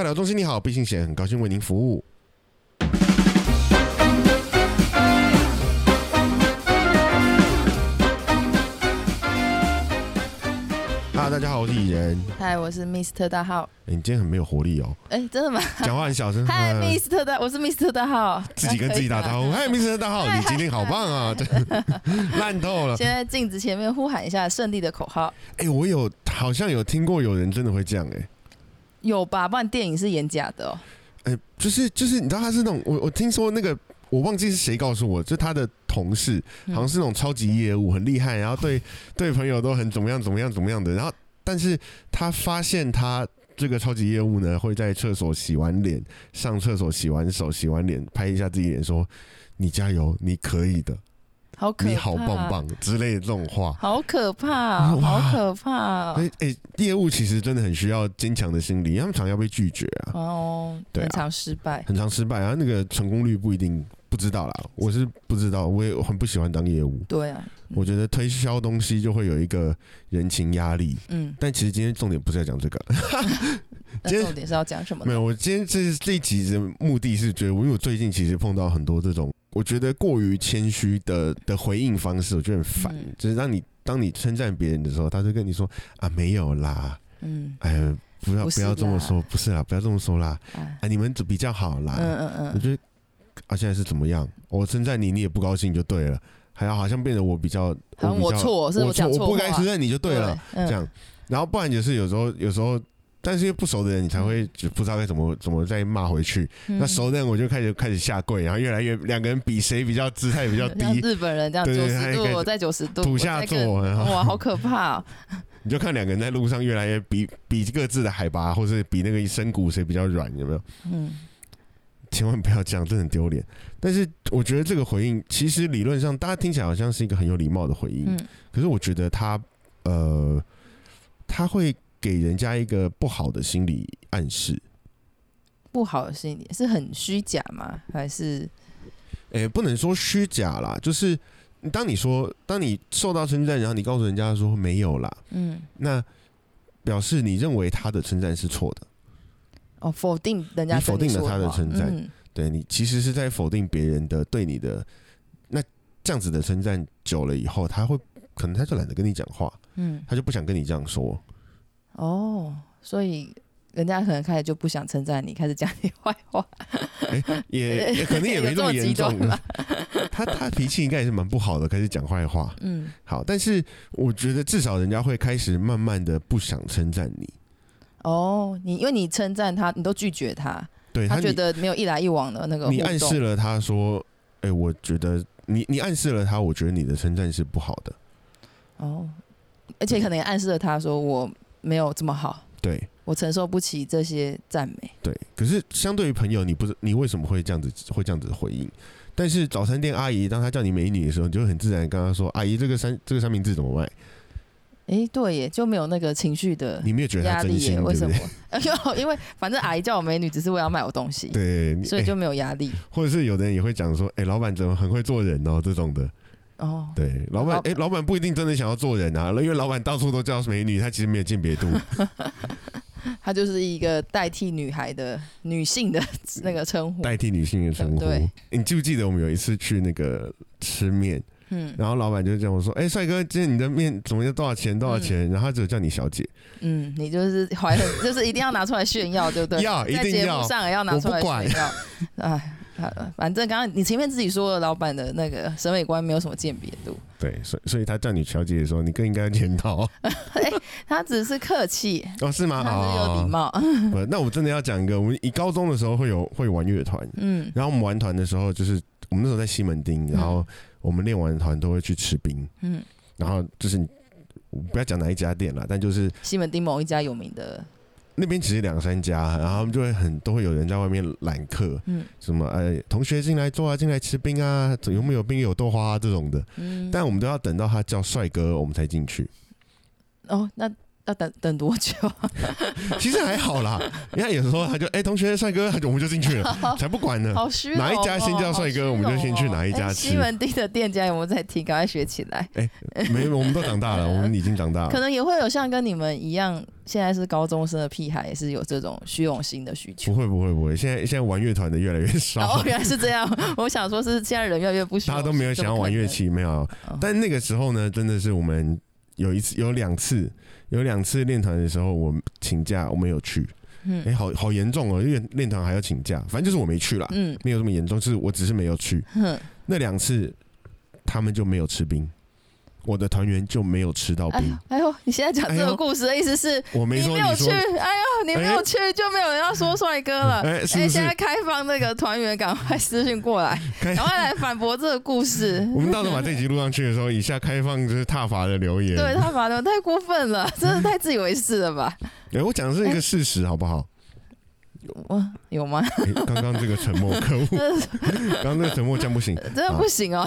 尬聊中心你好，毕信贤很高兴为您服务。哈，大家好，我是蚁人。嗨，我是 Mr 大号。欸你今天很没有活力哦，哎、真的吗？讲话很小声。嗨嗯，Mr 大，我是 Mr 大号。自己跟自己打招呼，嗨，Mr 大号，你今天好棒啊，真的 烂透了。先在镜子前面呼喊一下胜利的口号，哎，我有好像有听过有人真的会这样，哎。有吧？不然电影是演假的哦。哎、就是就是，你知道他是那种，我我听说那个，我忘记是谁告诉我，就他的同事嗯好像是那种超级业务，很厉害，然后对 对朋友都很怎么样怎么样怎么样的，然后但是他发现他这个超级业务呢，会在厕所洗完脸，上厕所洗完手、洗完脸，拍一下自己脸，说你加油，你可以的，好可怕，你好棒，棒之类的这种话。好可怕，好可怕哎哎、业务其实真的很需要坚强的心理，他们常要被拒绝啊。哦，对啊很常失败。很常失败啊，那个成功率不一定不知道啦，我是不知道，我也很不喜欢当业务。对啊，我觉得推销东西就会有一个人情压力，嗯，但其实今天重点不是在讲这个，那 今天重点是要讲什么？没有，我今天这这一集的目的是觉得，因为我最近其实碰到很多这种我觉得过于谦虚的的回应方式，我觉得很烦，嗯。就是让你当你称赞别人的时候，他就跟你说啊没有啦，嗯，哎呀不要不不要这么说，不是啦，不要这么说啦，哎，啊你们比较好啦，嗯嗯嗯，我觉得啊，现在是怎么样？我称赞你，你也不高兴就对了，还要好像变得我比较，好像比较我错是我错我不该称赞你就对了，嗯。这样。然后不然就是有时候，有时候，但是因为不熟的人，你才会就不知道该怎么怎么再骂回去。嗯那熟的人我就开始开始下跪，然后越来越两个人比谁比较姿态比较低，日本人这样九十度，在九十度，土下我在更座，然后哇，好可怕哦！你就看两个人在路上越来越比比各自的海拔，或是比那个深谷谁比较软，有没有？嗯千万不要这样，真的很丢脸。但是我觉得这个回应，其实理论上大家听起来好像是一个很有礼貌的回应，嗯可是我觉得他呃，他会给人家一个不好的心理暗示。不好的心理是很虚假吗？还是？诶、不能说虚假啦，就是当你说当你受到称赞，然后你告诉人家说没有啦，嗯。那表示你认为他的称赞是错的，哦否定人家你否定了他的称赞。嗯。对你其实是在否定别人的对你的那这样子的称赞久了以后，他会可能他就懒得跟你讲话，嗯。他就不想跟你这样说。哦，所以人家可能开始就不想称赞你，开始讲你坏话，也 也可能也没这么严重有这么极端吗，他他脾气应该也是蛮不好的，开始讲坏话。嗯。好，但是我觉得至少人家会开始慢慢的不想称赞你，哦，你因为你称赞他，你都拒绝他，对他觉得没有一来一往的那个你暗示了他说，哎、我觉得你你暗示了他，我觉得你的称赞是不好的，哦，而且可能也暗示了他说我没有这么好，对我承受不起这些赞美，对。可是相对于朋友，你不是你为什么会这样子会这样子回应？但是早餐店阿姨当她叫你美女的时候，你就会很自然跟她说：“阿姨，这个三这个三明治怎么卖诶，对耶，就没有那个情绪？”的你没有觉得她压力耶，为什么 因为反正阿姨叫我美女，只是为了要卖我东西，对，所以就没有压力。或者是有的人也会讲说：“哎、老板怎么很会做人哦？”这种的。哦，对，老板老哎、老板不一定真的想要做人啊，因为老板到处都叫美女，他其实没有鉴别度。她就是一个代替女孩的女性的那个称呼。代替女性的称呼。对你记不记得我们有一次去那个吃面，嗯然后老板就这样说：“哎、帅哥，今天你的面怎么要？多少钱？多少钱？”然后他只有叫你小姐，嗯，你就是怀恨，就是一定要拿出来炫耀，对不对？要一在节定要目上也要拿出来炫耀。哎，好了反正刚刚你前面自己说了，老板的那个审美观没有什么鉴别度，对，所以所以他叫你小姐的时候，你更应该检讨 他只是客气，哦，是吗？他是有礼哦，貌。不那我真的要讲一个，我们以高中的时候会有会玩乐团，嗯然后我们玩团的时候，就是我们那时候在西门町，然后我们练完团都会去吃冰，嗯，然后就是你我不要讲哪一家店了，但就是西门町某一家有名的，那边其实两三家，然后他们就会很都会有人在外面揽客，嗯。什么呃同学进来坐啊，进来吃冰啊，有没有冰有豆花、啊、这种的，嗯，但我们都要等到他叫帅哥，我们才进去。哦，那要等等多久？其实还好啦，你看有时候他就哎、同学帅哥，我们就进去了，才不管呢。好虚哦哪一家先叫帅哥我们就先去哪一家西门町的店家有没有在听？赶快学起来。哎没有，我们都长大了，我们已经长大了。可能也会有像跟你们一样，现在是高中生的屁孩，也是有这种虚荣心的需求不。会不会不会，现在现在玩乐团的越来越少，哦，原来是这样。我想说，是现在人越来越不大家都没有想要玩乐器，没有。哦但那个时候呢，真的是我们有一次、有两次、有两次练团的时候，我请假，我没有去。嗯哎、好好严重哦，因为练团还要请假，反正就是我没去啦，嗯没有这么严重，就是我只是没有去。哼，那两次他们就没有吃冰，我的团员就没有吃到冰哎呦。你现在讲这个故事的意思是，我没说，你没有去，哎呦，你没有去就没有人要说帅哥了。哎、现在开放那个团员，赶快私信过来，赶快来反驳这个故事。我们到时候把这集录上去的时候，以下开放就是踏伐的留言。对踏伐的太过分了，真的太自以为是了吧？哎、我讲的是一个事实，好不好？我有吗？哎刚刚这个沉默，可恶！刚刚那个沉默这样不行。真的不行哦。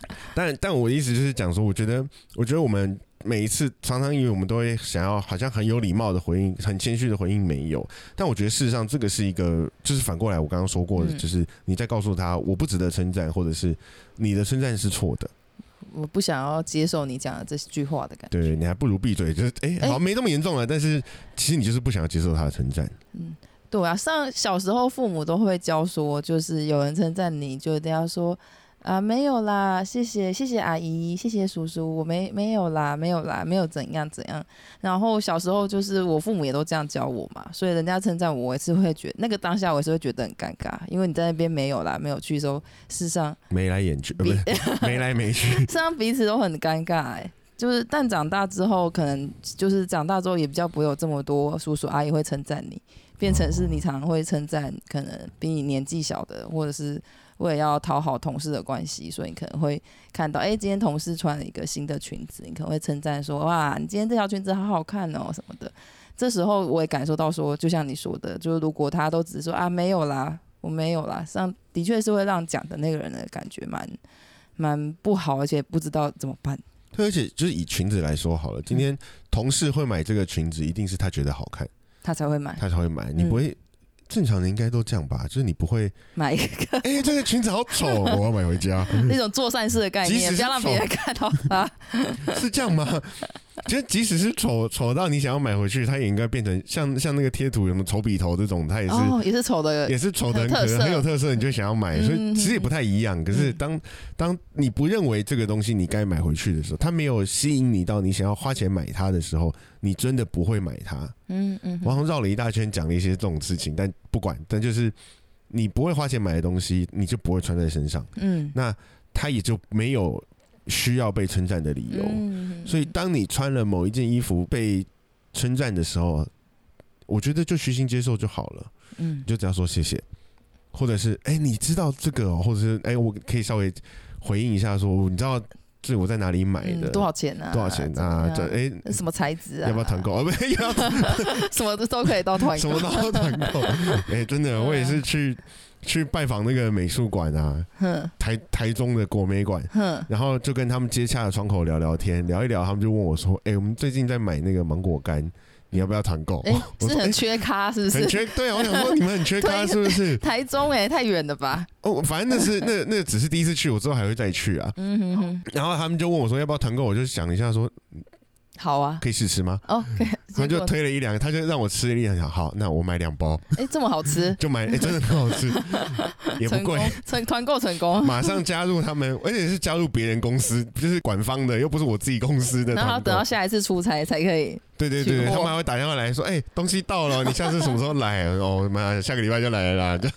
但但我的意思就是讲说，我觉得，我觉得我们每一次常常以为我们都会想要好像很有礼貌的回应，很谦虚的回应，没有。但我觉得事实上这个是一个，就是反过来我刚刚说过的，嗯就是你在告诉他我不值得称赞，或者是你的称赞是错的，我不想要接受你讲的这句话的感觉。对你还不如闭嘴。就是哎、哎好没那么严重了，但是其实你就是不想要接受他的称赞。嗯，对啊，上小时候父母都会教说，就是有人称赞你，就一定要说啊没有啦，谢谢谢谢阿姨，谢谢叔叔，我没没有啦，没有啦，没有怎样怎样。然后小时候就是我父母也都这样教我嘛，所以人家称赞我，我也是会觉得那个当下我也是会觉得很尴尬，因为你在那边没有啦，没有去的时候，事实上眉来眼去，呃、不是眉 来眉去。事实上彼此都很尴尬哎、就是，但长大之后，可能就是长大之后也比较不会有这么多叔叔阿姨会称赞你，变成是你常常会称赞可能比你年纪小的，或者是为了要讨好同事的关系，所以你可能会看到，哎、今天同事穿了一个新的裙子，你可能会称赞说，哇，你今天这条裙子好好看哦什么的。这时候我也感受到说，就像你说的，就是如果他都只是说啊没有啦，我没有啦，上的确是会让讲的那个人的感觉蛮蛮不好，而且不知道怎么办。对，而且就是以裙子来说好了，今天同事会买这个裙子，一定是他觉得好看，他才会买他才会买。你不会，正常人应该都这样吧？就是你不会，买一个哎、这个裙子好丑，我要买回家，那种做善事的概念，不要让别人看到啊。是这样吗？其实即使是丑丑到你想要买回去，它也应该变成像像那个贴图什么丑笔头这种，它也是、哦，也是丑的，也是丑的很可很特色。很有特色，你就想要买，所以嗯其实也不太一样。可是嗯。当当你不认为这个东西你该买回去的时候，它没有吸引你到你想要花钱买它的时候，你真的不会买它。嗯嗯。我好像绕了一大圈讲了一些这种事情，但不管，但就是你不会花钱买的东西，你就不会穿在身上，嗯，那它也就没有需要被称赞的理由。嗯所以，当你穿了某一件衣服被称赞的时候，我觉得就虚心接受就好了，嗯。你就只要说谢谢，或者是哎、你知道这个、哦，或者是哎、我可以稍微回应一下说，你知道这我在哪里买的，嗯多少钱啊？多少钱啊？样这哎、什么材质啊？要不要团购？？啊，不，要什么都可以到团购。什么都要团购。哎、真的，我也是去去拜访那个美术馆啊，台台中的国美馆，然后就跟他们接洽的窗口聊聊天，聊一聊，他们就问我说：“哎、我们最近在买那个芒果干，你要不要团购？”哎，我说：“哎、是很缺咖，是不是？很缺。”对啊，我想说你们很缺咖 是不是？台中哎，太远了吧？哦，反正那是那那只是第一次去，我之后还会再去啊。嗯哼哼，然后他们就问我说要不要团购，我就想一下说好啊。可以试吃吗？哦，可以他就推了一两个，他就让我吃了一两，好，那我买两包，哎，这么好吃，就买，哎、真的很好吃，也不贵。，成团购成功。马上加入他们，而且是加入别人公司，就是管方的，又不是我自己公司的然后等。到下一次出差才可以。对对对他们还会打电话来说：“哎、东西到了，你下次什么时候来？”哦妈，下个礼拜就来了啦。就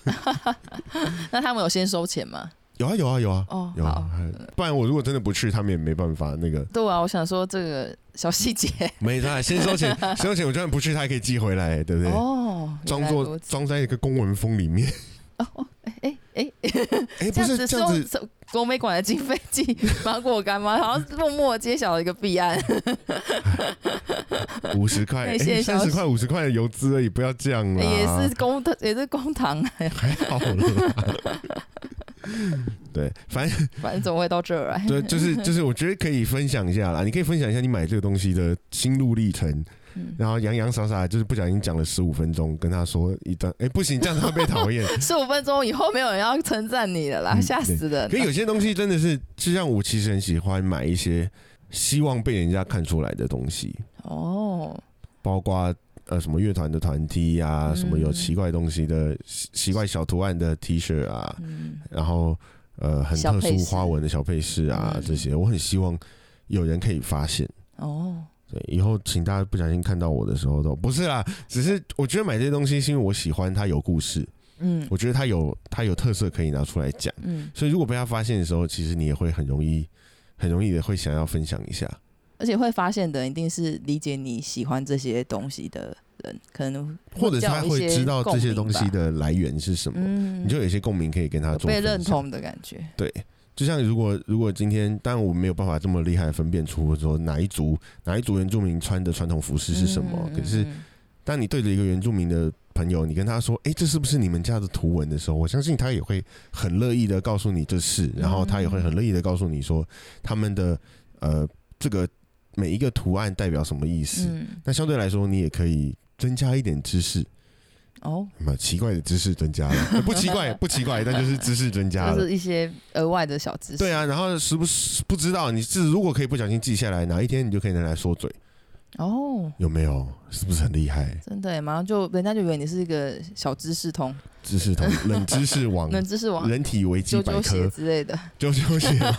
那他们有先收钱吗？有啊有啊有啊哦，有啊好。，不然我如果真的不去，他们也没办法那个。对啊，我想说这个小细节。没他先收钱，先收钱，我就算不去，他还可以寄回来，对不对？哦，装作此装在一个公文封里面。哦哦，哎哎哎，哎、不是这样子，收国美馆的经费寄 芒果干吗？好像默默地揭晓了一个弊案。五十块，三十块、五十块的油资而已，不要这样啦。也是公也是公堂，还好啦。对，反正反正怎么会到这儿来？对，就是就是，我觉得可以分享一下啦。你可以分享一下你买这个东西的心路历程，嗯，然后洋洋洒洒就是不小心讲了十五分钟，跟他说一段，哎、不行，这样他会被讨厌。十五分钟以后没有人要称赞你了啦，嗯 吓死人可了。有些东西真的是，就像我其实很喜欢买一些希望被人家看出来的东西，哦，包括呃什么乐团的团 T 啊，嗯什么有奇怪东西的奇奇怪小图案的 T 恤啊，嗯，然后呃很特殊花纹的小配饰啊，嗯这些我很希望有人可以发现。哦，对，以后请大家不小心看到我的时候都不是啦，只是我觉得买这些东西是因为我喜欢它有故事，嗯我觉得它有它有特色可以拿出来讲，嗯，所以如果被他发现的时候，其实你也会很容易很容易的会想要分享一下。而且会发现的一定是理解你喜欢这些东西的人，可能或者他会知道这些东西的，来源是什么，嗯，你就有一些共鸣可以跟他做被认。同的感觉。对，就像如果如果今天，当然我没有办法这么厉害分辨出说哪一族哪一族原住民穿的传统服饰是什么，嗯可是嗯当你对着一个原住民的朋友，你跟他说：“哎、这是不是你们家的图文？”的时候，我相信他也会很乐意的告诉你这是，然后他也会很乐意的告诉你说他们的呃这个每一个图案代表什么意思。嗯，那相对来说，你也可以增加一点知识，哦，那么奇怪的知识增加了，呃不奇怪不奇怪，但就是知识增加了。就是一些额外的小知识。对啊，然后时不时不知道，你是如果可以不小心记下来，哪一天你就可以拿来说嘴，哦，有没有？是不是很厉害？真的耶，马上就人家就以为你是一个小知识通、知识通 冷知识网冷知识王、人体维基百科，之类的。啾啾鞋吗？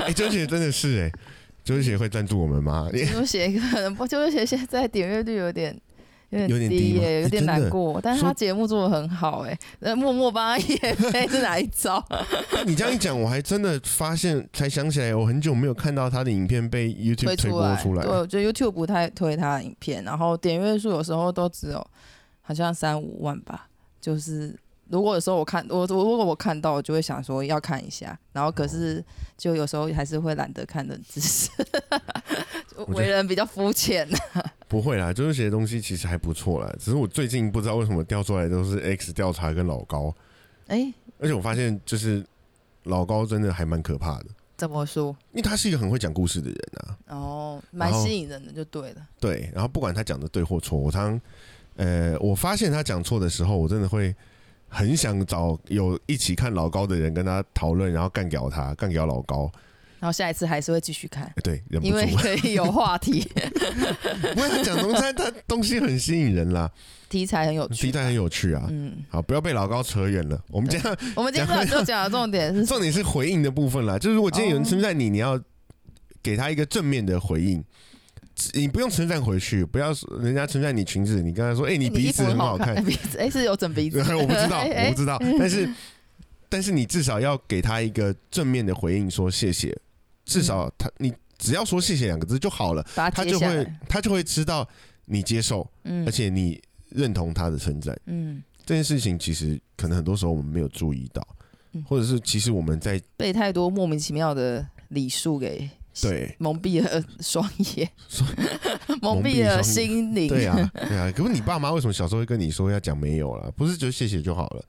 哎，啾啾鞋真的是哎，啾啾鞋会赞助我们吗？啾啾鞋可能不，啾啾鞋现在点阅率有点。有有点点低耶、有点难过。但是他节目做的很好哎、呃，默默帮他也配是哪一招？你这样一讲，我还真的发现，才想起来，我很久没有看到他的影片被 YouTube 推出来对，。我觉得 YouTube 不太推他的影片，然后点阅数有时候都只有好像三五万吧。就是如果有时候我看我我如果我看到，我就会想说要看一下，然后可是就有时候还是会懒得看冷知识，就觉得为人比较肤浅。不会啦，啾啾鞋的东西其实还不错啦，只是我最近不知道为什么调出来都是 X 调查跟老高，哎、而且我发现就是老高真的还蛮可怕的，怎么说？因为他是一个很会讲故事的人啊。哦，蛮吸引人的，就对了。对，然后不管他讲的对或错，我常呃，我发现他讲错的时候，我真的会很想找有一起看老高的人跟他讨论，然后干掉他，干掉老高。然后下一次还是会继续看，哎对，忍不住因为，可以有话题，不过他讲东西，他东西很吸引人啦，题材很有趣。题材很有趣啊。嗯，好，不要被老高扯远了。我们今天 我们今天就讲的重点是重点是回应的部分啦，就是如果今天有人称赞你，你要给他一个正面的回应。你不用称赞回去，不要说人家称赞你裙子，你跟他说：“哎、你鼻子很好看。”鼻子哎是有整鼻子，我不知道，我不知道，但是但是你至少要给他一个正面的回应，说谢谢，至少他你只要说谢谢两个字就好了，他就会。他就会知道你接受，嗯而且你认同他的称赞。嗯，这件事情其实可能很多时候我们没有注意到嗯，或者是其实我们在被太多莫名其妙的礼数给对蒙蔽了双眼，蒙蔽了心灵。对啊对啊，可是你爸妈为什么小时候会跟你说要讲没有了？不是就谢谢就好了？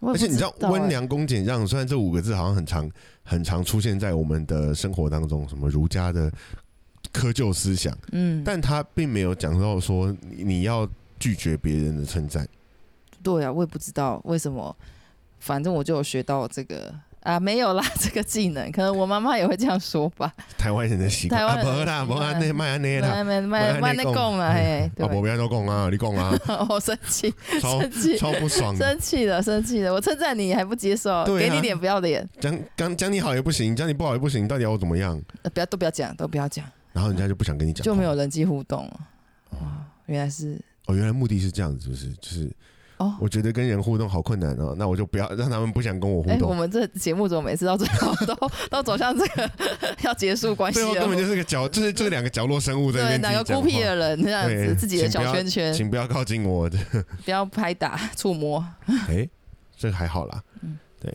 而且你知道哎温良恭俭让，虽然这五个字好像很常很常出现在我们的生活当中，什么儒家的窠臼思想，嗯，但他并没有讲到说你你要拒绝别人的称赞。对啊，我也不知道为什么，反正我就有学到这个啊，没有啦，这个技能，可能我妈妈也会这样说吧。台湾人的习惯，啊，台湾人不啦，不安内卖安内啦，慢慢慢慢那供了，嘿，对啊，，不要都讲啊，你讲啊，我生气，超生气，超不爽的。生气了，生气了！我称赞你还不接受，给你脸不要脸，讲讲讲你好也不行，讲你不好也不行，到底要我怎么样？呃不要都不要讲，都不要讲，然后人家就不想跟你讲，就没有。人际互动了。哇，原来是哦，原来目的是这样子，是不是？就是哦。我觉得跟人互动好困难哦，那我就不要让他们不想跟我互哎、我。们这节目怎么每次到最后都 都走向这个要结束关系了最后根？本就是个角，就是这两个角落生物在那对，边两个孤僻的人这样对子，自己的小请不要圈圈，请不要靠近我的。不要拍打、触摸。哎，这个还好啦。嗯对。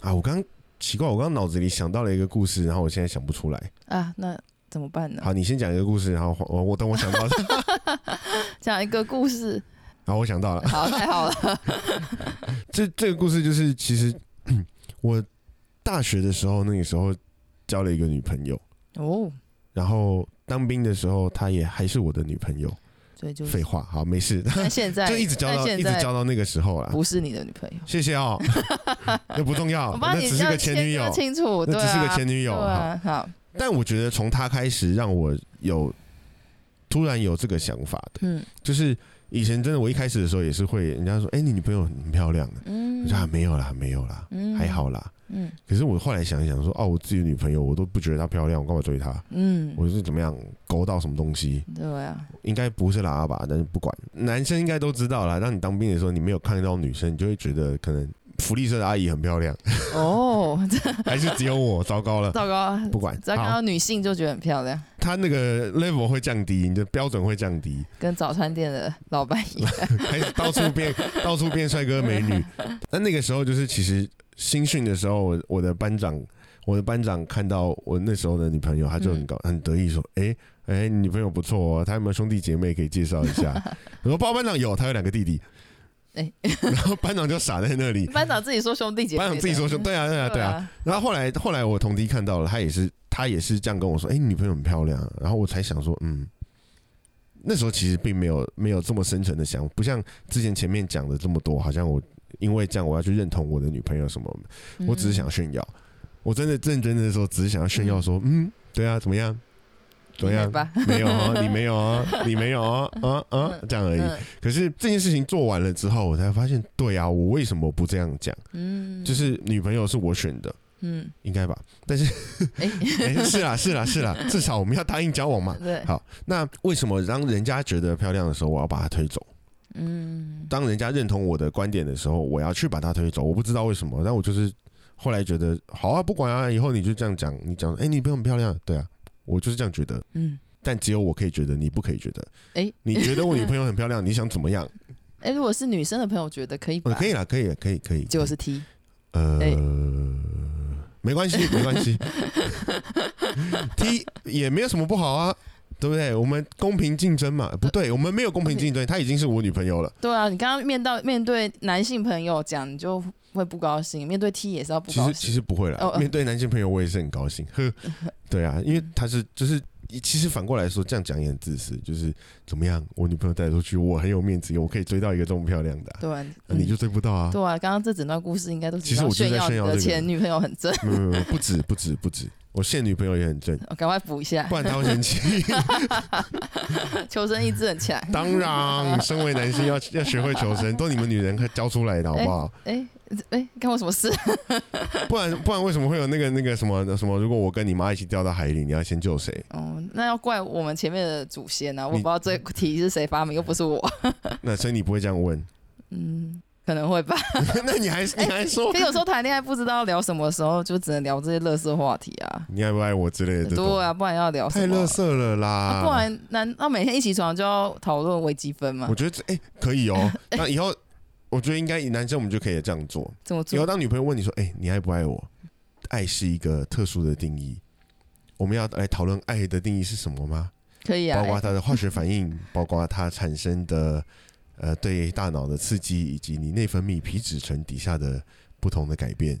啊，我刚奇怪，我刚刚脑子里想到了一个故事，然后我现在想不出来。啊，那怎么办呢？好，你先讲一个故事，然后我我等我想到，讲一个故事，然后我想到了，好，太好了。这这个故事就是其实 我大学的时候，那个时候交了一个女朋友，哦，然后当兵的时候，她也还是我的女朋友。所以就废话，好，没事。但现在就一直交到一直交到那个时候了。不是你的女朋友，谢谢哦，那不重要，那只是个前女友，清楚，那只是个前女友。好，但我觉得从她开始让我有突然有这个想法的，嗯，就是以前真的我一开始的时候也是会，人家说，哎，你女朋友很漂亮的，嗯，我说没有啦，没有啦，还好啦。嗯，可是我后来想一想，说哦，我自己女朋友我都不觉得她漂亮，我干嘛追她？嗯，我是怎么样勾到什么东西？对啊，应该不是喇叭，但是不管，男生应该都知道啦。当你当兵的时候，你没有看到女生，你就会觉得可能福利社的阿姨很漂亮。哦，还是只有我？糟糕了，糟糕，不管，只要看到女性就觉得很漂亮。他那个 level 会降低，你的标准会降低，跟早餐店的老板一样，开始到处变，到处变帅哥美女。但那个时候就是其实。新训的时候，我我的班长，我的班长看到我那时候的女朋友，他就很高很得意说：“哎哎，女朋友不错哦，他有没有兄弟姐妹可以介绍一下？” 我说：“包班长有，他有两个弟弟。”哎，然后班长就傻在那里。班长自己说兄弟姐妹，班长自己说兄，对啊对啊对啊。然后后来后来我同弟看到了，他也是他也是这样跟我说：“哎，女朋友很漂亮。”然后我才想说：“嗯，那时候其实并没有没有这么深沉的想，不像之前前面讲的这么多，好像我。”因为这样，我要去认同我的女朋友什么？我只是想炫耀，我真的认真的时候，只是想要炫耀说，嗯，对啊，怎么样？怎么样？没有啊，你没有啊，你没有啊，啊啊，这样而已。可是这件事情做完了之后，我才发现，对啊，我为什么不这样讲？嗯，就是女朋友是我选的，嗯，应该吧？但是，哎，是啦，是啦，是啦，至少我们要答应交往嘛。对，好，那为什么让人家觉得漂亮的时候，我要把她推走？嗯，当人家认同我的观点的时候，我要去把她推走。我不知道为什么，但我就是后来觉得好啊，不管啊，以后你就这样讲，你讲，哎，你不用很漂亮，对啊，我就是这样觉得。嗯，但只有我可以觉得，你不可以觉得。哎，你觉得我女朋友很漂亮，你想怎么样？哎，如果是女生的朋友觉得可以，可以了，可以，可以，可以。结果是 T，呃，没关系，没关系，T 也没有什么不好啊。对不对？我们公平竞争嘛？不对，我们没有公平竞争。她已经是我女朋友了。对啊，你刚刚面到面对男性朋友讲，你就会不高兴；面对 T 也是要不高兴。其实其实不会了，面对男性朋友我也是很高兴。呵，对啊，因为他是就是，其实反过来说，这样讲也很自私。就是怎么样，我女朋友带出去，我很有面子，我可以追到一个这么漂亮的。对，你就追不到啊。对啊，刚刚这整段故事应该都是其实我炫耀炫耀前女朋友很正。没有没有，不止不止不止。我现女朋友也很正，赶快补一下，不然她会生气。求生意志很强。当然，身为男性要要学会求生，都你们女人教出来的，好不好？哎哎，干我什么事？不 然不然，为什么会有那个那个什么什么？如果我跟你妈一起掉到海里，你要先救谁？哦，那要怪我们前面的祖先啊！我不知道这题是谁发明，又不是我。那所以你不会这样问？嗯。可能会吧，那你还你还说？可有时候谈恋爱不知道聊什么时候，就只能聊这些乐色话题啊。你爱不爱我之类的？对啊，不然要聊太乐色了啦。不然难道每天一起床就要讨论微积分吗？我觉得哎可以哦。那以后我觉得应该以男生我们就可以这样做。怎么做？以后当女朋友问你说：“哎，你爱不爱我？”爱是一个特殊的定义，我们要来讨论爱的定义是什么吗？可以啊，包括它的化学反应，包括它产生的。呃，对大脑的刺激以及你内分泌皮质层底下的不同的改变，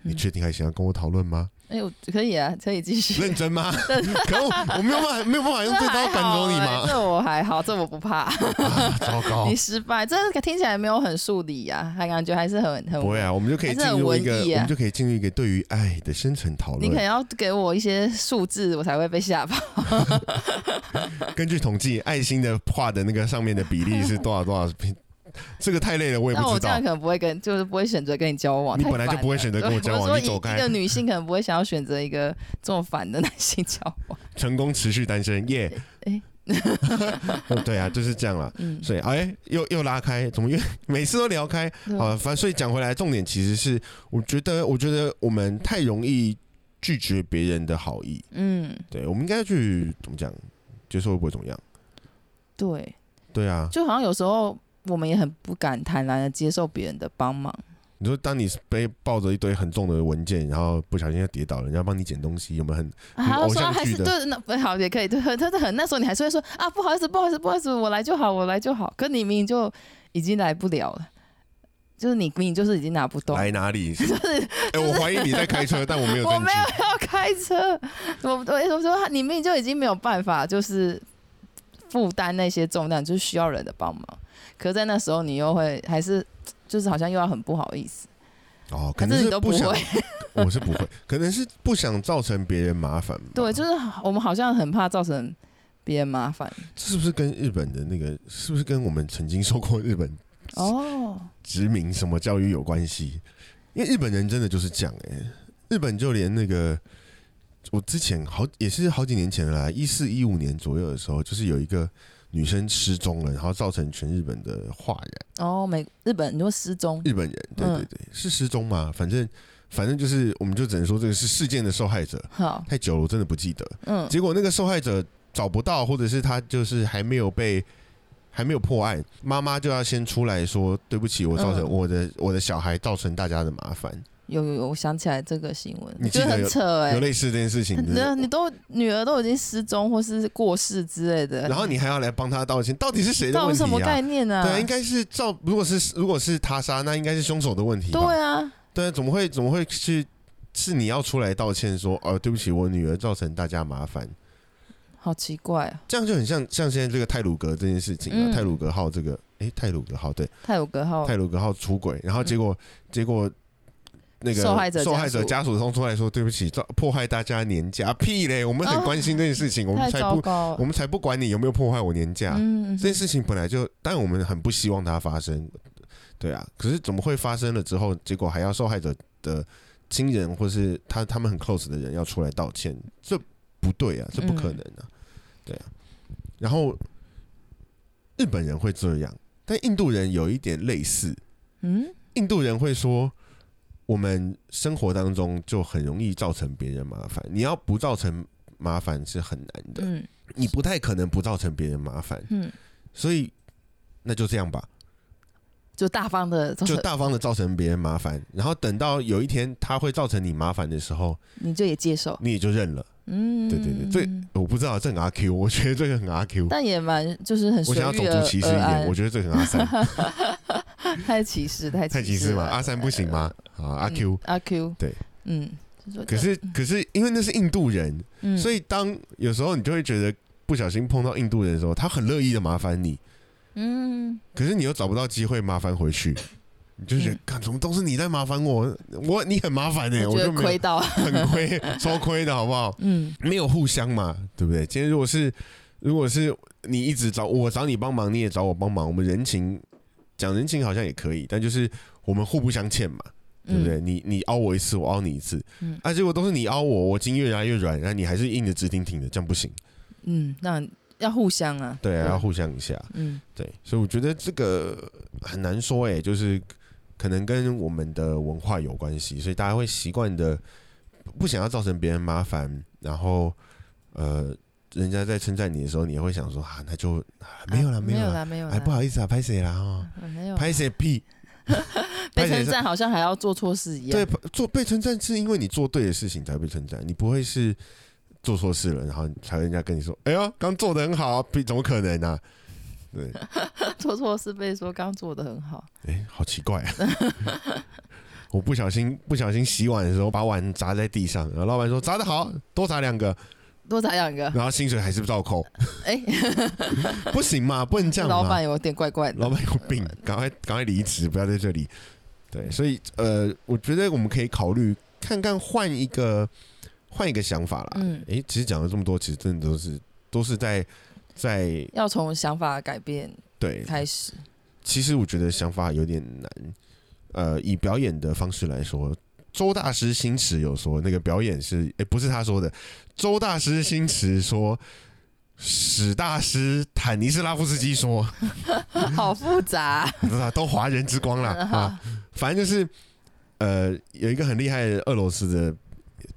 你确定还想要跟我讨论吗？哎，我可以啊，可以继续。认真吗？可我我没有办法，没有办法用这招赶走你吗？这我还好，这我不怕。糟糕，你失败，这听起来没有很数理呀，还感觉还是很很不会啊。我们就可以进入一个，我们就可以进入一个对于爱的深层讨论。你可能要给我一些数字，我才会被吓跑。根据统计，爱心的画的那个上面的比例是多少多少？这个太累了，我也不知道。那我这样可能不会跟，就是不会选择跟你交往。你本来就不会选择跟我交往，你走开。一个女性可能不会想要选择一个这么烦的男性交往。成功持续单身，耶！哎，对啊，就是这样了。嗯，所以哎，又又拉开，怎么又每次都聊开？好，反正所以讲回来，重点其实是，我觉得，我觉得我们太容易拒绝别人的好意。嗯，对，我们应该去怎么讲？接受会不会怎么样？对，对啊，就好像有时候。我们也很不敢坦然的接受别人的帮忙。你说，当你背抱着一堆很重的文件，然后不小心要跌倒了，人家帮你捡东西，有没有很偶像剧的？对，那不好也可以，对，他是很那时候你还是会说啊，不好意思，不好意思，不好意思，我来就好，我来就好。可你明明就已经来不了了。就是你明明就是已经拿不动，来哪里？就是 哎、我怀疑你在开车，但我没有我证据没。有要开车，我我我说你明明就已经没有办法，就是负担那些重量，就是需要人的帮忙。可是在那时候，你又会还是就是好像又要很不好意思，哦，可能是你都不想，会。我是不会，可能是不想造成别人麻烦。对，就是我们好像很怕造成别人麻烦。这是不是跟日本的那个，是不是跟我们曾经受过日本哦，殖民什么教育有关系？因为日本人真的就是这样哎、日本就连那个我之前好也是好几年前了啦，一四一五年左右的时候，就是有一个女生失踪了，然后造成全日本的哗然。哦，美日本你说失踪，日本人，对对对，是失踪吗？反正反正就是，我们就只能说这个是事件的受害者。好，太久了，我真的不记得。嗯，结果那个受害者找不到，或者是他就是还没有被还没有破案，妈妈就要先出来说对不起，我造成嗯我的我的小孩造成大家的麻烦。有有有，我想起来这个新闻，你我觉得得很扯哎、有类似这件事情你的，你都女儿都已经失踪或是过世之类的，然后你还要来帮他道歉，到底是谁的问题到底什么概啊？念呢、啊？对啊，应该是照如果是如果是他杀，那应该是凶手的问题吧？对啊，对啊，怎么会怎么会去？是你要出来道歉说，哦，对不起，我女儿造成大家麻烦，好奇怪啊！这样就很像像现在这个泰鲁格这件事情啊，嗯泰鲁格号这个，诶，泰鲁格号对，泰鲁格号泰鲁格号出轨，然后结果、结果那个受害者家属。受害者家属冲出来说对不起，造破坏大家年假，屁嘞！我们很关心这件事情，我们才不我。们才不管你有没有破坏我年假，嗯，这件事情本来就，但我们很不希望它发生，对啊，可是怎么会发生了之后，结果还要受害者的亲人或是他他们很 close 的人要出来道歉，这不对啊，这不可能啊，对啊。然后日本人会这样，但印度人有一点类似，嗯，印度人会说，我们生活当中就很容易造成别人麻烦，你要不造成麻烦是很难的，嗯你不太可能不造成别人麻烦，嗯，所以那就这样吧，就大方的，就大方的造成别人麻烦，然后等到有一天他会造成你麻烦的时候，你就也接受。你也就认了。嗯，对对对这我不知道这很阿 Q，我觉得这个很阿 Q。但也蛮就是很我想要种族歧视一点，我觉得这很阿三，太歧视，太太歧视嘛？了阿三不行吗？啊，阿 Q。阿 Q 对，嗯，可是可是因为那是印度人，嗯，所以当有时候你就会觉得不小心碰到印度人的时候，他很乐意的麻烦你，嗯，可是你又找不到机会麻烦回去，你就觉得嗯，看怎么都是你在麻烦我，我你很麻烦呢、我就亏到，很亏，超亏的好不好？嗯没有互相嘛，对不对？今天如果是如果是你一直找我找你帮忙，你也找我帮忙，我们人情讲人情好像也可以，但就是我们互不相欠嘛，对不对？你你凹我一次，我凹你一次，嗯啊，结果都是你凹我，我筋越来越软，然后你还是硬的直挺挺的，这样不行。嗯，那要互相啊，对啊，要互相一下。嗯对，所以我觉得这个很难说哎、就是可能跟我们的文化有关系，所以大家会习惯的不想要造成别人麻烦，然后呃，人家在称赞你的时候，你也会想说啊，那就、啊、没有了，啊没有了，没有了，哎，不好意思啊，拍谁啦哦，嗯没有拍谁屁，被称赞好像还要做错事一样。对，，做被称赞是因为你做对的事情才被称赞，你不会是做错事了，然后才人家跟你说，哎呦，刚做的很好啊，屁怎么可能呢、啊？对，做错事被说刚做的很好，哎、好奇怪啊！我不小心不小心洗碗的时候把碗砸在地上，然后老板说砸的好，多砸两个，多砸两个，然后薪水还是不照扣，哎，不行嘛，不能这样嘛。老板有点怪怪的，老板有病，赶快赶快离职，不要在这里。对，所以呃，我觉得我们可以考虑看看换一个换一个想法啦。嗯哎、其实讲了这么多，其实真的都是都是在在要从想法改变对开始，其实我觉得想法有点难。呃，以表演的方式来说，周大师星驰有说那个表演是，诶、不是他说的，周大师星驰说，史大师坦尼斯拉夫斯基说，好复杂，都华人之光了啊，反正就是呃，有一个很厉害的俄罗斯的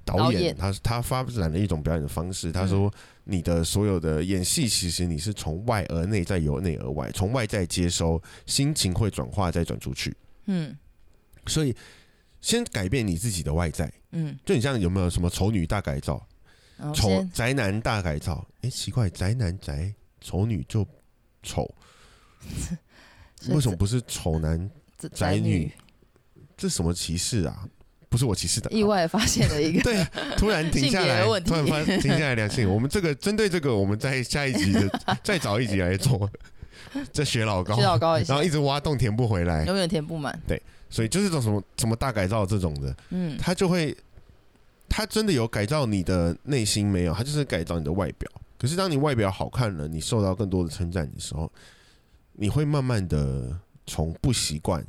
导演，导演他他发展了一种表演的方式，他说。你的所有的演戏，其实你是从外而内，再由内而外，从外在接收，心情会转化再转出去。嗯。所以先改变你自己的外在，嗯，就你像有没有什么丑女大改造、丑宅男大改造？哎、奇怪，宅男宅，丑女就丑，为什么不是丑男宅女，这什么歧视啊？不是我歧视的，意外发现了一个，对，突然停下来，突然发停下来良性。我们这个针对这个，我们在下一集的 再找一集来做，这学老高，学老高一下然后，一直挖洞填不回来，永远填不满。对所以就是这种什么什么大改造这种的，嗯，他就会，他真的有改造你的内心没有？他就是改造你的外表。可是当你外表好看了，你受到更多的称赞的时候，你会慢慢的从不习惯。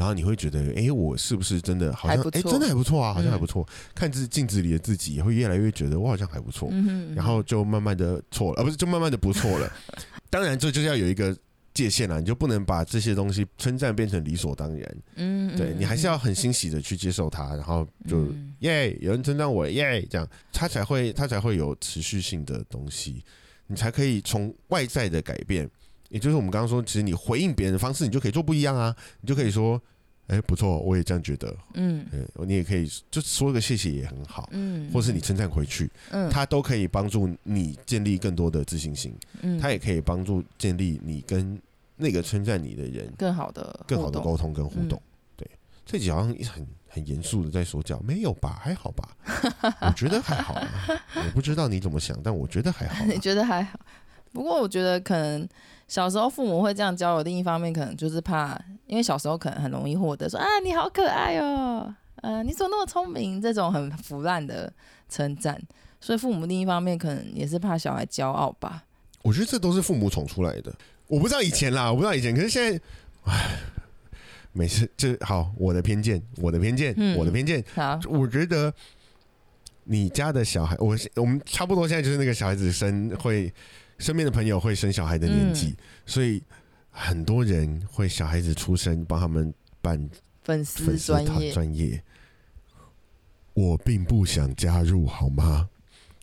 然后你会觉得，哎、我是不是真的好像哎、错真的还不错啊，好像还嗯不错。看自镜子里的自己，也会越来越觉得我好像还不错。嗯哼然后就慢慢的错了，而、不是就慢慢的不错了。当然，这就是要有一个界限了，你就不能把这些东西称赞变成理所当然。嗯，对你还是要很欣喜的去接受它，然后就嗯耶，有人称赞我耶，这样它才会它才会有持续性的东西，你才可以从外在的改变，也就是我们刚刚说，其实你回应别人的方式，你就可以做不一样啊，你就可以说，哎、不错，我也这样觉得，嗯。嗯，你也可以就说个谢谢也很好，嗯，或是你称赞回去，嗯，它都可以帮助你建立更多的自信心，嗯。它也可以帮助建立你跟那个称赞你的人更好的更好的沟通跟互动。对，这集好像很很严肃的在说教，没有吧？还好吧？我觉得还好啊。我不知道你怎么想，但我觉得还好啊、你觉得还好？不过我觉得可能小时候父母会这样教我，另一方面可能就是怕，因为小时候可能很容易获得说啊你好可爱哦，呃你怎么那么聪明这种很腐烂的称赞，所以父母另一方面可能也是怕小孩骄傲吧。我觉得这都是父母宠出来的。我不知道以前啦，我不知道以前，可是现在，唉，每次这好，我的偏见，我的偏见，嗯我的偏见，好，我觉得你家的小孩，我我们差不多现在就是那个小孩子生会身边的朋友会生小孩的年纪，所以很多人会小孩子出生帮他们办粉丝专业。我并不想加入，好吗？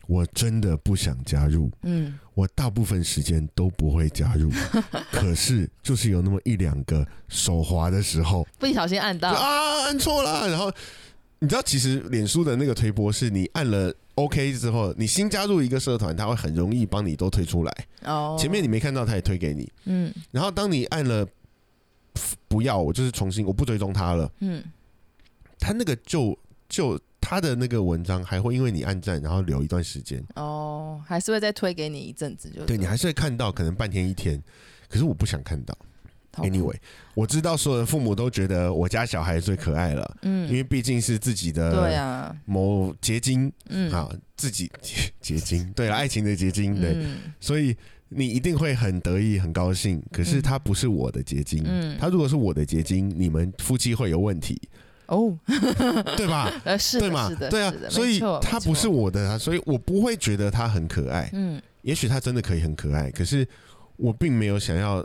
我真的不想加入，嗯我大部分时间都不会加入。可是就是有那么一两个手滑的时候，不小心按到，啊按错了，然后你知道，其实脸书的那个推播是你按了 OK 之后，你新加入一个社团，它会很容易帮你都推出来。哦，前面你没看到，它也推给你。嗯然后当你按了不要，我就是重新我不追踪它了，嗯它那个就就它的那个文章还会因为你按赞，然后留一段时间，哦，还是会再推给你一阵子就对你还是会看到，可能半天一天。可是我不想看到。Anyway，我知道所有的父母都觉得我家小孩最可爱了，嗯。因嗯为毕竟是自己对的啊，某结晶嗯。啊，自己结结晶，对了，爱情的结晶，对，嗯。所以你一定会很得意、很高兴。可是嗯。他不是我的结晶，嗯。他如果是我的结晶，你们夫妻会有问题，哦，对吧？呃是对嘛对啊所以他不是我的啊，所以我不会觉得他很可爱。嗯。也许他真的可以很可爱，可是我并没有想要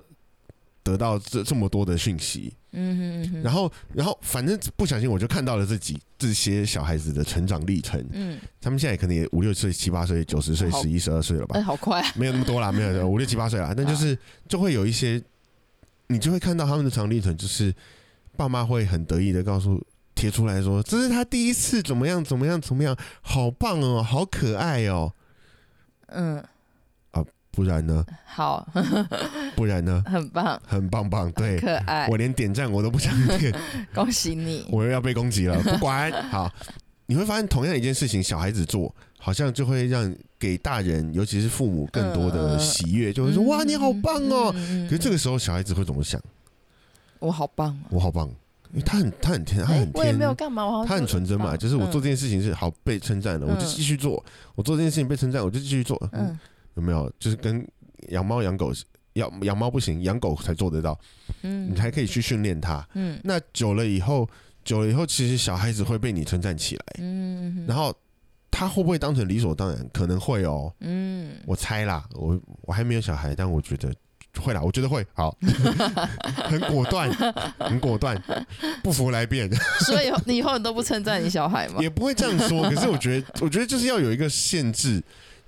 得到这这么多的讯息。嗯哼嗯哼，然后，然后反正不小心我就看到了这几这些小孩子的成长历程。嗯，他们现在可能也五六岁、七八岁、九十岁、十一、十二岁了吧哎，？好快啊，没有那么多啦，没有五六七八岁啦。但就是就会有一些，你就会看到他们的成长历程，就是爸妈会很得意的告诉贴出来说，这是他第一次怎么样怎么样怎么样，好棒哦，好可爱哦。嗯，不然呢？好，不然呢？很棒，很棒棒，对。可爱。我，连点赞我都不想点，恭喜你，我又要被攻击了，不管。好。你会发现，同样一件事情，小孩子做，好像就会让给大人，尤其是父母更多的喜悦，就会说：“哇，你好棒哦！”嗯可是这个时候，小孩子会怎么想？我好棒啊，我好棒，因为他很他很天，他很，天我也，没有干嘛，我他很纯真嘛，就是我做这件事情是好被称赞了，我就嗯。继续做；我做这件事情被称赞，我就继续做。嗯，嗯有没有？就是跟养猫养狗，养养猫不行，养狗才做得到，嗯，你还可以去训练它。嗯那久了以后，久了以后，其实小孩子会被你称赞起来，嗯，然后他会不会当成理所当然？可能会哦，嗯，我猜啦，我我还没有小孩，但我觉得会啦，我觉得会。好，很果断，很果断，不服来辩，所以你以后你都不称赞你小孩吗？也不会这样说。可是我觉得，我觉得就是要有一个限制，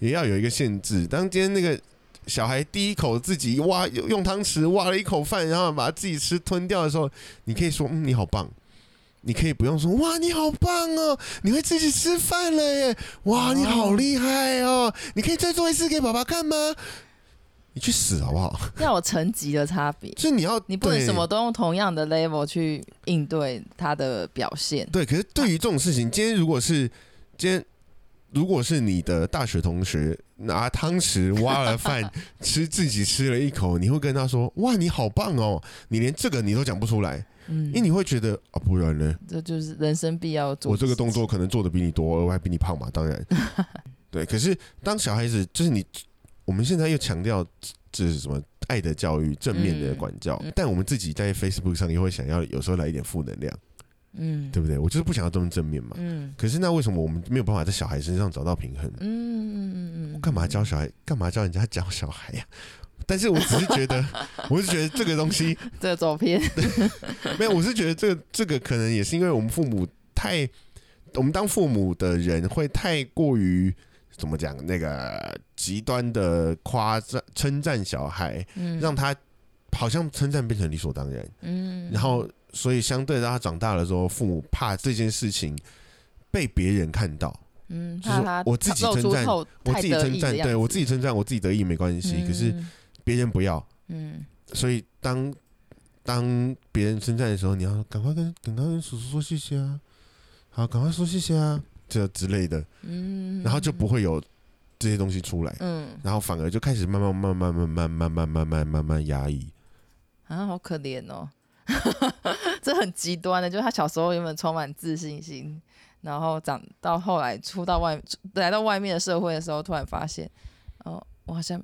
也要有一个限制。当今天那个。小孩第一口自己挖用汤匙挖了一口饭，然后把自己吃吞掉的时候，你可以说：“嗯，你好棒。”你可以不用说：“哇，你好棒哦，你会自己吃饭了耶！哇，你好厉害哦！你可以再做一次给爸爸看吗？”你去死好不好？要有层级的差别，就是你要你不能什么都用同样的 level 去应对他的表现。对，可是对于这种事情，今天如果是今天如果是你的大学同学拿汤匙挖了饭吃，自己吃了一口，你会跟他说：“哇，你好棒哦！”你连这个你都讲不出来，嗯因为，你会觉得啊，不然呢？这就是人生必要做。我这个动作，可能做的比你多，我还比你胖嘛，当然。对，可是当小孩子就是你，我们现在又强调这是什么爱的教育、正面的管教，嗯嗯但我们自己在 Facebook 上也会想要有时候来一点负能量，嗯，对不对？我就是不想要这么正面嘛。嗯可是那为什么我们没有办法在小孩身上找到平衡？嗯嗯嗯嗯，干嘛教小孩？干嘛教人家教小孩呀、但是我只是觉得，我是觉得这个东西 这个照片？没有，我是觉得这个这个可能也是因为我们父母太，我们当父母的人会太过于怎么讲那个极端的夸赞称赞小孩，嗯，让他好像称赞变成理所当然，嗯，然后所以相对让他长大了之后，父母怕这件事情被别人看到，嗯，就是我自己称赞我自己称赞，对我自己称赞，我自己得意没关系，可是嗯别人不要，嗯。所以当当别人称赞的时候，你要赶快跟赶快跟叔叔说谢谢啊，好，赶快说谢谢啊，这之类的，嗯，然后就不会有这些东西出来，嗯。然后反而就开始慢慢慢慢慢慢慢慢慢慢慢慢压抑。啊，好可怜哦，这很极端的，就是他小时候原本充满自信心，然后长到后来出到外来到外面的社会的时候，突然发现，哦，我好像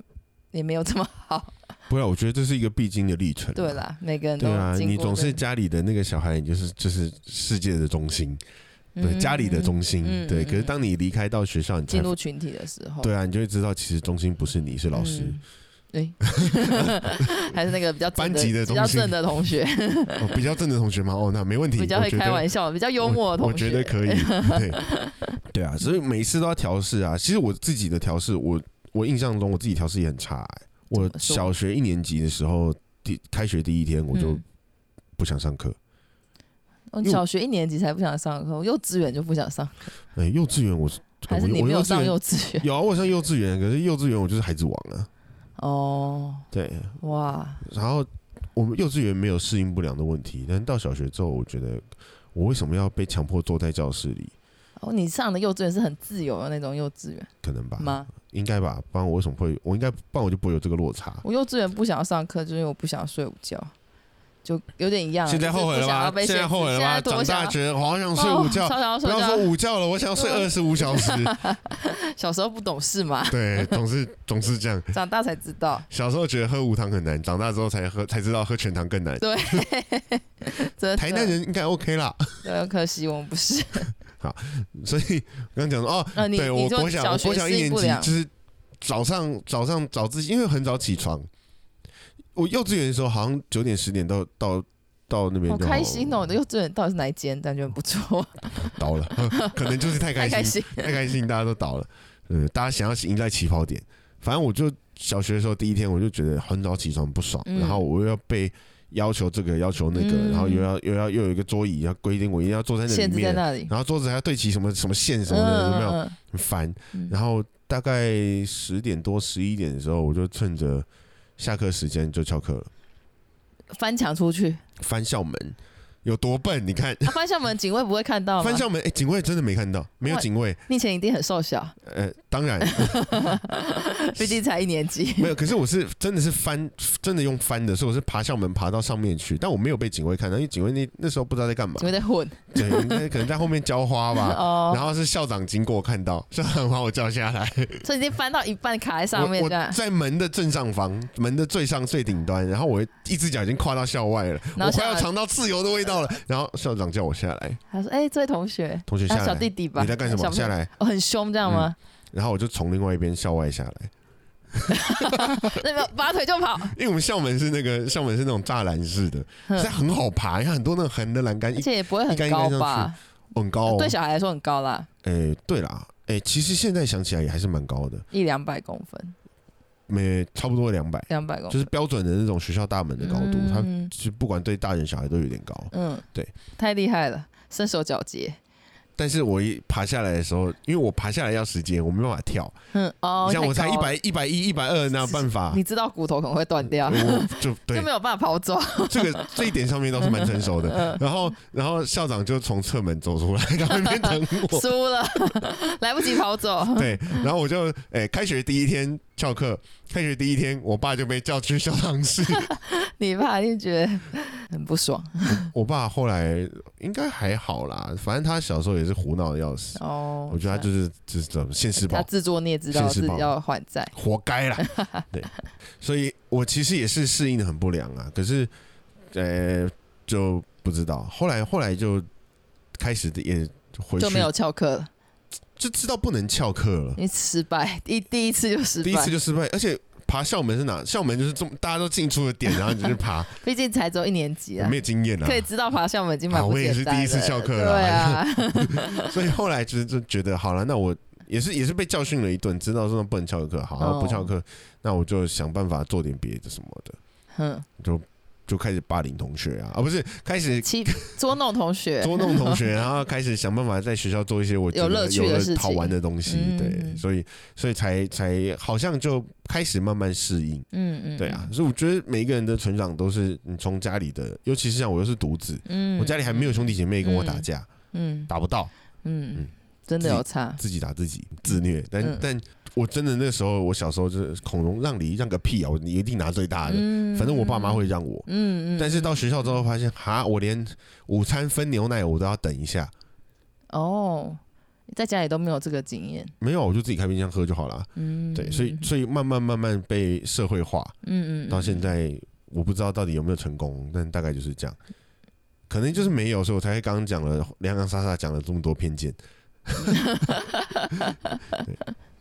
也没有这么好。不要，我觉得这是一个必经的历程。对，啦，每个人都对啊，你总是家里的那个小孩，你就是就是世界的中心，对，嗯家里的中心，对。可是当你离开到学校，你进入群体的时候，对啊，你就会知道，其实中心不是你，是老师。嗯对，还是那个比较班级的比较正的同学，哦，比较正的同学吗？哦，那没问题，比较会开玩笑，比较幽默的，同学，我觉得可以。对，对啊，所以每次都要调试啊。其实我自己的调试，我我印象中我自己调试也很差、欸。我小学一年级的时候，第开学第一天我就嗯不想上课。我小学一年级才不想上课，我幼稚园就不想上课，哎、幼稚园我还是我没有上幼稚园？有啊，我上幼稚园，可是幼稚园我就是孩子王啊。哦，对，哇，然后我们幼稚园没有适应不良的问题，但是到小学之后，我觉得我为什么要被强迫坐在教室里？哦，你上的幼稚园是很自由的那种幼稚园可能吧，吗？应该吧，不然我为什么会？我应该不然我就不会有这个落差。我幼稚园不想要上课，就是因为我不想睡午觉，就有点一样啊。现在后悔了吧？现在后悔了吧？长大觉得我好想睡午觉，不要说午觉了，我想要睡二十五小时。小时候不懂事嘛，对，总是总是这样。长大才知道。小时候觉得喝无糖很难，长大之后才喝才知道喝全糖更难。对，台南人应该 OK 啦，对，可惜我们不是。好所以刚刚讲说哦，对我国小国小一年级就是早上早上早自习，因为很早起床。我幼稚园的时候好像九点十点到到到那边好就开心哦！你的幼稚园到底是哪一间？感觉很不错，倒了，可能就是太开太心，开心。太开心，大家都倒了。嗯，大家想要赢在起跑点。反正我就小学的时候第一天我就觉得很早起床不爽，嗯然后我又要被要求这个要求那个，嗯然后又要又要又有一个桌椅要规定我一定要坐在那限里面，在那里，然后桌子还要对齐什么什么线什么的，有没有？嗯？很烦。嗯然后大概十点多十一点的时候，我就趁着下课时间就翘课了，翻墙出去，翻校门。有多笨？你看，啊翻校门警卫不会看到吗翻？校门，哎、警卫真的没看到，没有警卫。你以前一定很瘦小，呃，当然 毕竟才一年级。没有，可是我是真的是翻，真的用翻的，所以我是爬校门爬到上面去，但我没有被警卫看到，因为警卫那那时候不知道在干嘛警，卫在混对，应该可能在后面浇花吧。哦，然后是校长经过看到，校长把我叫下来，所以已经翻到一半卡在上面我我，在门的正上方，门的最上最顶端，然后我一只脚已经跨到校外了，我快要尝到自由的味道了。然后校长叫我下来，他说：“哎，这位同学，啊同学下来，小弟弟吧？你在干什么？小朋友下来。哦，很凶这样吗？然后我就从另外一边校外下来，那个拔腿就跑，因为我们校门是那个校门是那种栅栏式的，哼所以很好爬，你看很多那种横的栏杆，一而且也不会很高吧？很高、哦。对小孩来说很高啦，哎、对啦，哎、其实现在想起来也还是蛮高的，一两百公分，没差不多两百，两百公分就是标准的那种学校大门的高度，它嗯就不管对大人小孩都有点高。嗯，对，太厉害了，身手矫捷。但是我一爬下来的时候，因为我爬下来要时间，我没办法跳。嗯哦，你像我才一百、一百一、一百二，哪有办法？你知道骨头可能会断掉，我就 对就没有办法跑走。这个这一点上面倒是蛮成熟嗯的。然后，然后校长就从侧门走出来，在那边等我。输了，来不及跑走。对，然后我就诶、开学第一天翘课，开学第一天，我爸就被叫去校长室。你爸一定觉得很不爽我爸后来应该还好啦，反正他小时候也是胡闹的要死。哦。我觉得他就是就是怎么现世报，他自作孽，知道自己要还债。活该啦。对，所以我其实也是适应的很不良啊。可是，呃，就不知道后来后来就开始也回去就没有翘课了，就知道不能翘课了。你失败，第第一次就失败，第一次就失败，而且爬校门是哪？校门就是这么大家都进出的点，然后你就去爬，毕竟才走一年级啊。我没，有经验啊。可。以知道爬校门已经蛮不啊我也是第一次翘课了对啊，所以后来就是就觉得好了，那我也是也是被教训了一顿，知道说不能翘课，好，哦。不翘课，那我就想办法做点别的什么的，嗯，就就开始霸凌同学啊，啊不是开始欺捉弄同学，捉弄同学，然后开始想办法在学校做一些我有乐趣的事情。好玩的东西，嗯。对，所以所以才才好像就开始慢慢适应。嗯嗯，对啊，所以我觉得每一个人的成长都是你从家里的，尤其是像我又是独子，嗯，我家里还没有兄弟姐妹跟我打架，嗯。打不到，嗯。嗯，真的有差，自己打自己，自虐。但、嗯。但我真的那时候，我小时候就是孔融让梨让个屁啊！我你一定拿最大的，嗯反正我爸妈会让我。嗯嗯，但是到学校之后发现，哈，我连午餐分牛奶我都要等一下，哦，在家里都没有这个经验，没有我就自己开冰箱喝就好了。嗯，对，所以所以慢慢慢慢被社会化，嗯嗯，到现在我不知道到底有没有成功，但大概就是这样。可能就是没有，所以我才刚刚讲了洋洋洒洒讲了这么多偏见。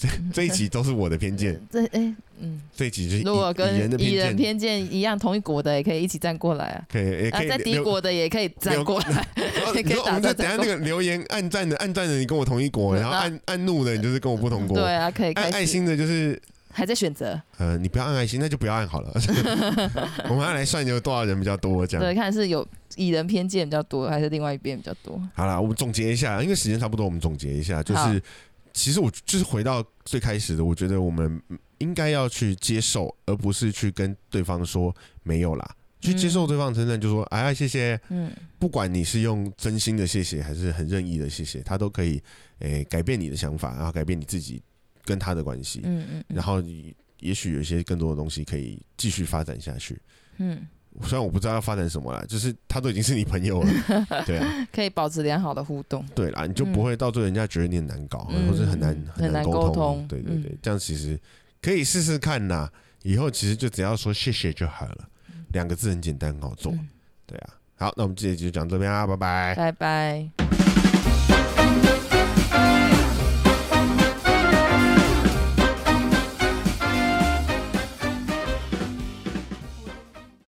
对这 这一集都是我的偏见，这哎嗯，这一集就是如果蚁蚁人的跟蚁人偏见，一样，同一国的也可以一起站过来啊。可以也啊，可以在敌国的也可以站过来，哦也 可以打你说我们就等下那个留言按赞的按赞的，你跟我同一国，然后啊按按怒的，你就是跟我不同国。对啊，可以按爱心的，就是还在选择，呃，你不要按爱心，那就不要按好了。我们要来算有多少人比较多，这样。对，看是有蚁人偏见比较多，还是另外一边比较多。好了，我们总结一下，因为时间差不多，我们总结一下，就是其实我就是回到最开始的，我觉得我们应该要去接受，而不是去跟对方说没有啦。去接受对方的称赞，就说哎呀谢谢，嗯。不管你是用真心的谢谢，还是很任意的谢谢，他都可以诶、改变你的想法，然后改变你自己跟他的关系，嗯嗯嗯。然后你也许有一些更多的东西可以继续发展下去。嗯，虽然我不知道要发展什么啦，就是他都已经是你朋友了，对啊，可以保持良好的互动。对啦，你就不会到最后人家觉得你很难搞，嗯或者很难很难沟沟通对对对，嗯这样其实可以试试看呐。以后其实就只要说谢谢就好了，两个字很简单很好做，嗯对啊。好，那我们这节就讲这边啊，拜拜。拜拜。